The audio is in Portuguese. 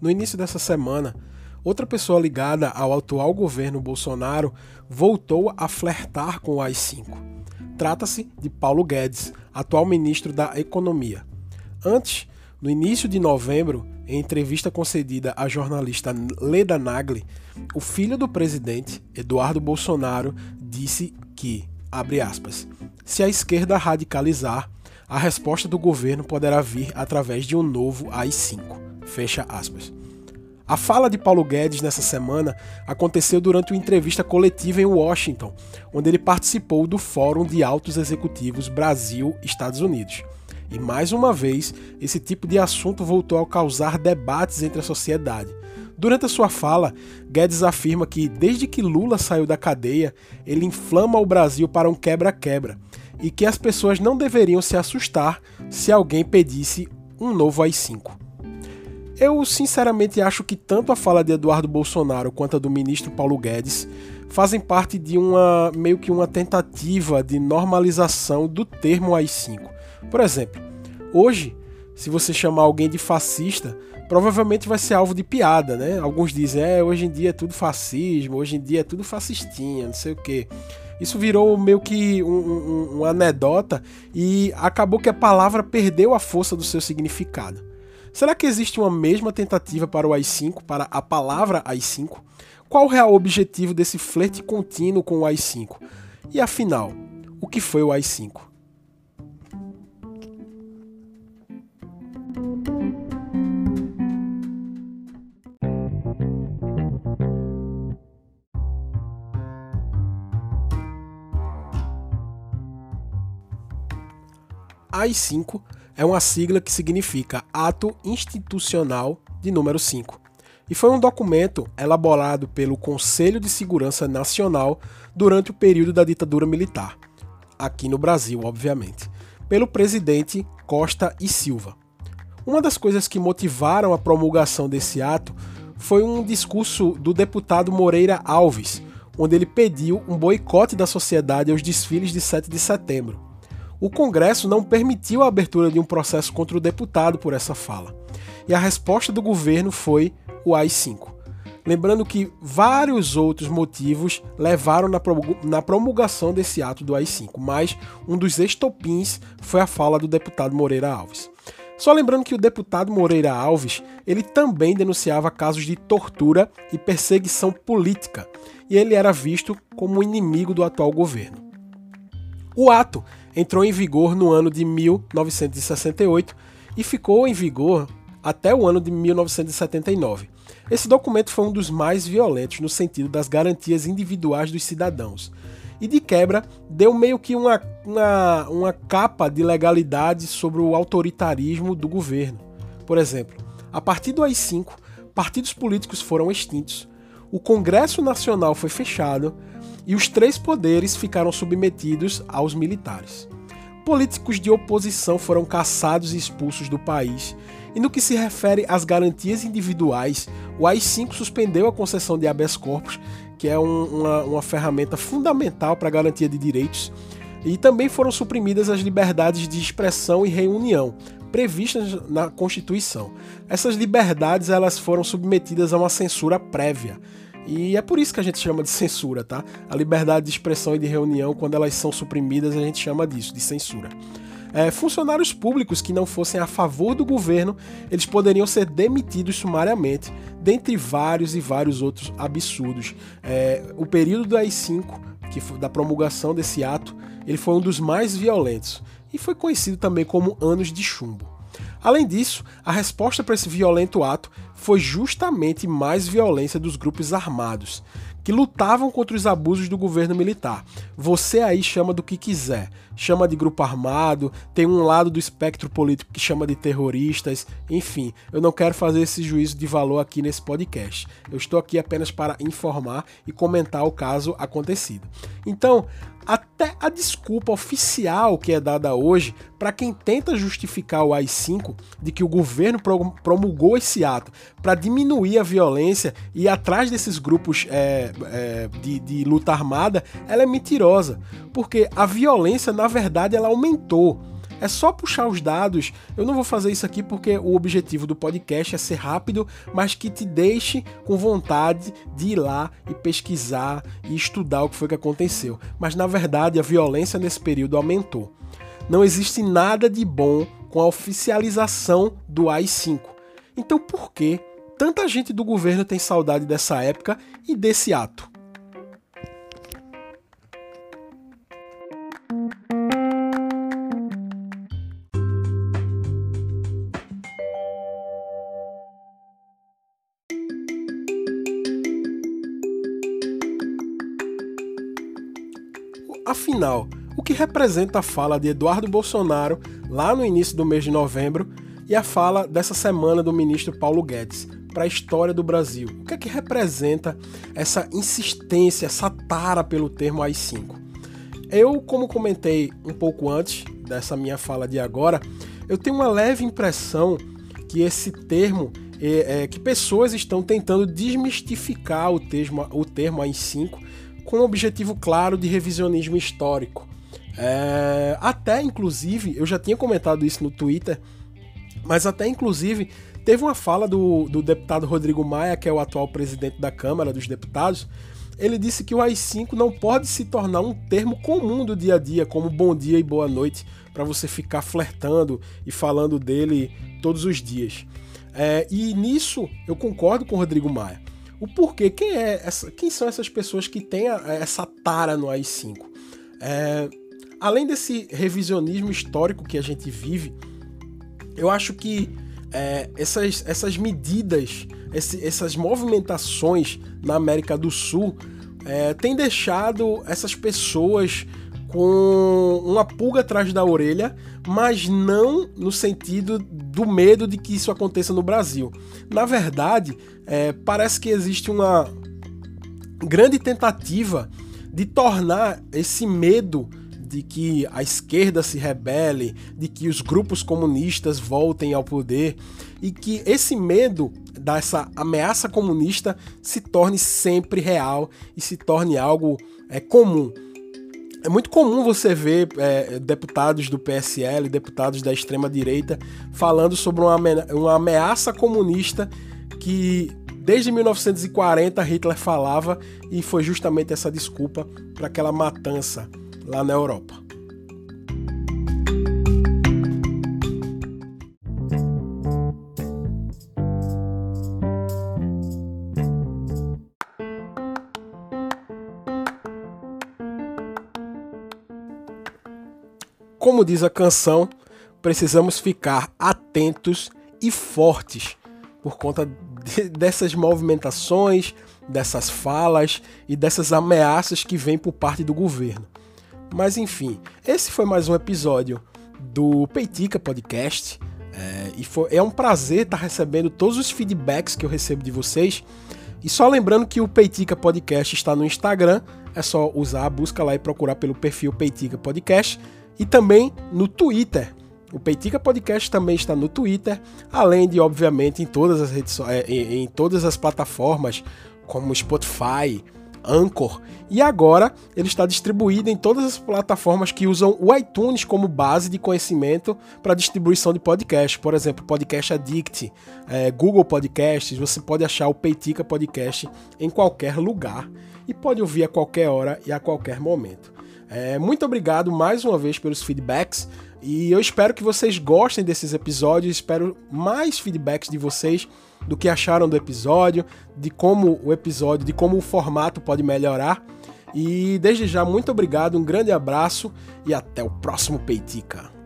no início dessa semana, outra pessoa ligada ao atual governo Bolsonaro voltou a flertar com o AI-5. Trata-se de Paulo Guedes, atual ministro da Economia. Antes, no início de novembro, em entrevista concedida à jornalista Leda Nagli, o filho do presidente, Eduardo Bolsonaro, disse que, abre aspas, se a esquerda radicalizar, a resposta do governo poderá vir através de um novo AI-5. Fecha aspas. A fala de Paulo Guedes nessa semana aconteceu durante uma entrevista coletiva em Washington, onde ele participou do Fórum de Altos Executivos Brasil-Estados Unidos. E mais uma vez, esse tipo de assunto voltou a causar debates entre a sociedade. Durante a sua fala, Guedes afirma que desde que Lula saiu da cadeia, ele inflama o Brasil para um quebra-quebra e que as pessoas não deveriam se assustar se alguém pedisse um novo AI-5. Eu sinceramente acho que tanto a fala de Eduardo Bolsonaro quanto a do ministro Paulo Guedes fazem parte de uma meio que uma tentativa de normalização do termo AI-5. Por exemplo, hoje, se você chamar alguém de fascista, provavelmente vai ser alvo de piada, né? Alguns dizem, é, hoje em dia é tudo fascismo, hoje em dia é tudo fascistinha, não sei o quê. Isso virou meio que um, um, uma anedota e acabou que a palavra perdeu a força do seu significado. Será que existe uma mesma tentativa para o AI-5, para a palavra AI-5? Qual o real objetivo desse flerte contínuo com o AI-5? E afinal, o que foi o AI-5? AI-5 é uma sigla que significa Ato Institucional de número 5 e foi um documento elaborado pelo Conselho de Segurança Nacional durante o período da ditadura militar, aqui no Brasil, obviamente, pelo presidente Costa e Silva. Uma das coisas que motivaram a promulgação desse ato foi um discurso do deputado Moreira Alves, onde ele pediu um boicote da sociedade aos desfiles de 7 de setembro o Congresso não permitiu a abertura de um processo contra o deputado por essa fala. E a resposta do governo foi o AI-5. Lembrando que vários outros motivos levaram na promulgação desse ato do AI-5, mas um dos estopins foi a fala do deputado Moreira Alves. Só lembrando que o deputado Moreira Alves, ele também denunciava casos de tortura e perseguição política, e ele era visto como inimigo do atual governo. O ato entrou em vigor no ano de 1968 e ficou em vigor até o ano de 1979. Esse documento foi um dos mais violentos no sentido das garantias individuais dos cidadãos. E de quebra, deu meio que uma, uma, uma capa de legalidade sobre o autoritarismo do governo. Por exemplo, a partir do AI-5, partidos políticos foram extintos, o Congresso Nacional foi fechado, e os três poderes ficaram submetidos aos militares. Políticos de oposição foram caçados e expulsos do país. E no que se refere às garantias individuais, o AI-5 suspendeu a concessão de habeas corpus, que é um, uma, uma ferramenta fundamental para a garantia de direitos, e também foram suprimidas as liberdades de expressão e reunião, previstas na Constituição. Essas liberdades elas foram submetidas a uma censura prévia. E é por isso que a gente chama de censura, tá? A liberdade de expressão e de reunião, quando elas são suprimidas, a gente chama disso, de censura. É, funcionários públicos que não fossem a favor do governo, eles poderiam ser demitidos sumariamente, dentre vários e vários outros absurdos. É, o período do AI-5, que foi, da promulgação desse ato, ele foi um dos mais violentos e foi conhecido também como anos de chumbo. Além disso, a resposta para esse violento ato foi justamente mais violência dos grupos armados, que lutavam contra os abusos do governo militar. Você aí chama do que quiser. Chama de grupo armado, tem um lado do espectro político que chama de terroristas, enfim, eu não quero fazer esse juízo de valor aqui nesse podcast. Eu estou aqui apenas para informar e comentar o caso acontecido. Então, até a desculpa oficial que é dada hoje para quem tenta justificar o AI-5 de que o governo promulgou esse ato para diminuir a violência e ir atrás desses grupos é, é, de, de luta armada, ela é mentirosa, porque a violência na verdade ela aumentou. É só puxar os dados. Eu não vou fazer isso aqui porque o objetivo do podcast é ser rápido, mas que te deixe com vontade de ir lá e pesquisar e estudar o que foi que aconteceu. Mas na verdade a violência nesse período aumentou. Não existe nada de bom com a oficialização do AI-5. Então por que tanta gente do governo tem saudade dessa época e desse ato? Afinal, o que representa a fala de Eduardo Bolsonaro lá no início do mês de novembro e a fala dessa semana do ministro Paulo Guedes para a história do Brasil? O que é que representa essa insistência, essa tara pelo termo AI-5? Eu, como comentei um pouco antes dessa minha fala de agora, eu tenho uma leve impressão que esse termo é, é, que pessoas estão tentando desmistificar o termo, o termo AI-5 com um objetivo claro de revisionismo histórico. É, até, inclusive, eu já tinha comentado isso no Twitter, mas até, inclusive, teve uma fala do, do deputado Rodrigo Maia, que é o atual presidente da Câmara dos Deputados. Ele disse que o AI-5 não pode se tornar um termo comum do dia a dia, como bom dia e boa noite, para você ficar flertando e falando dele todos os dias. É, e nisso eu concordo com o Rodrigo Maia o porquê. Quem, é essa, quem são essas pessoas que têm a, essa tara no AI-5? É, além desse revisionismo histórico que a gente vive, eu acho que é, essas, essas medidas, esse, essas movimentações na América do Sul é, têm deixado essas pessoas com uma pulga atrás da orelha, mas não no sentido do medo de que isso aconteça no Brasil. Na verdade, é, parece que existe uma grande tentativa de tornar esse medo de que a esquerda se rebele, de que os grupos comunistas voltem ao poder e que esse medo dessa ameaça comunista se torne sempre real e se torne algo é, comum. É muito comum você ver é, deputados do PSL, deputados da extrema-direita, falando sobre uma, uma ameaça comunista que desde 1940 Hitler falava e foi justamente essa desculpa para aquela matança lá na Europa. Como diz a canção, precisamos ficar atentos e fortes por conta de, dessas movimentações, dessas falas e dessas ameaças que vêm por parte do governo. Mas enfim, esse foi mais um episódio do Peitica Podcast. É, e foi, é um prazer estar recebendo todos os feedbacks que eu recebo de vocês. E só lembrando que o Peitica Podcast está no Instagram, é só usar a busca lá e procurar pelo perfil Peitica Podcast e também no Twitter. O Peitica Podcast também está no Twitter, além de, obviamente, em todas as redes é, em, em todas as plataformas como Spotify, Anchor, e agora ele está distribuído em todas as plataformas que usam o iTunes como base de conhecimento para distribuição de podcast. Por exemplo, Podcast Addict, é, Google Podcasts, você pode achar o Peitica Podcast em qualquer lugar e pode ouvir a qualquer hora e a qualquer momento. É, muito obrigado mais uma vez pelos feedbacks e eu espero que vocês gostem desses episódios. Espero mais feedbacks de vocês do que acharam do episódio, de como o episódio, de como o formato pode melhorar. E desde já, muito obrigado, um grande abraço e até o próximo Peitica.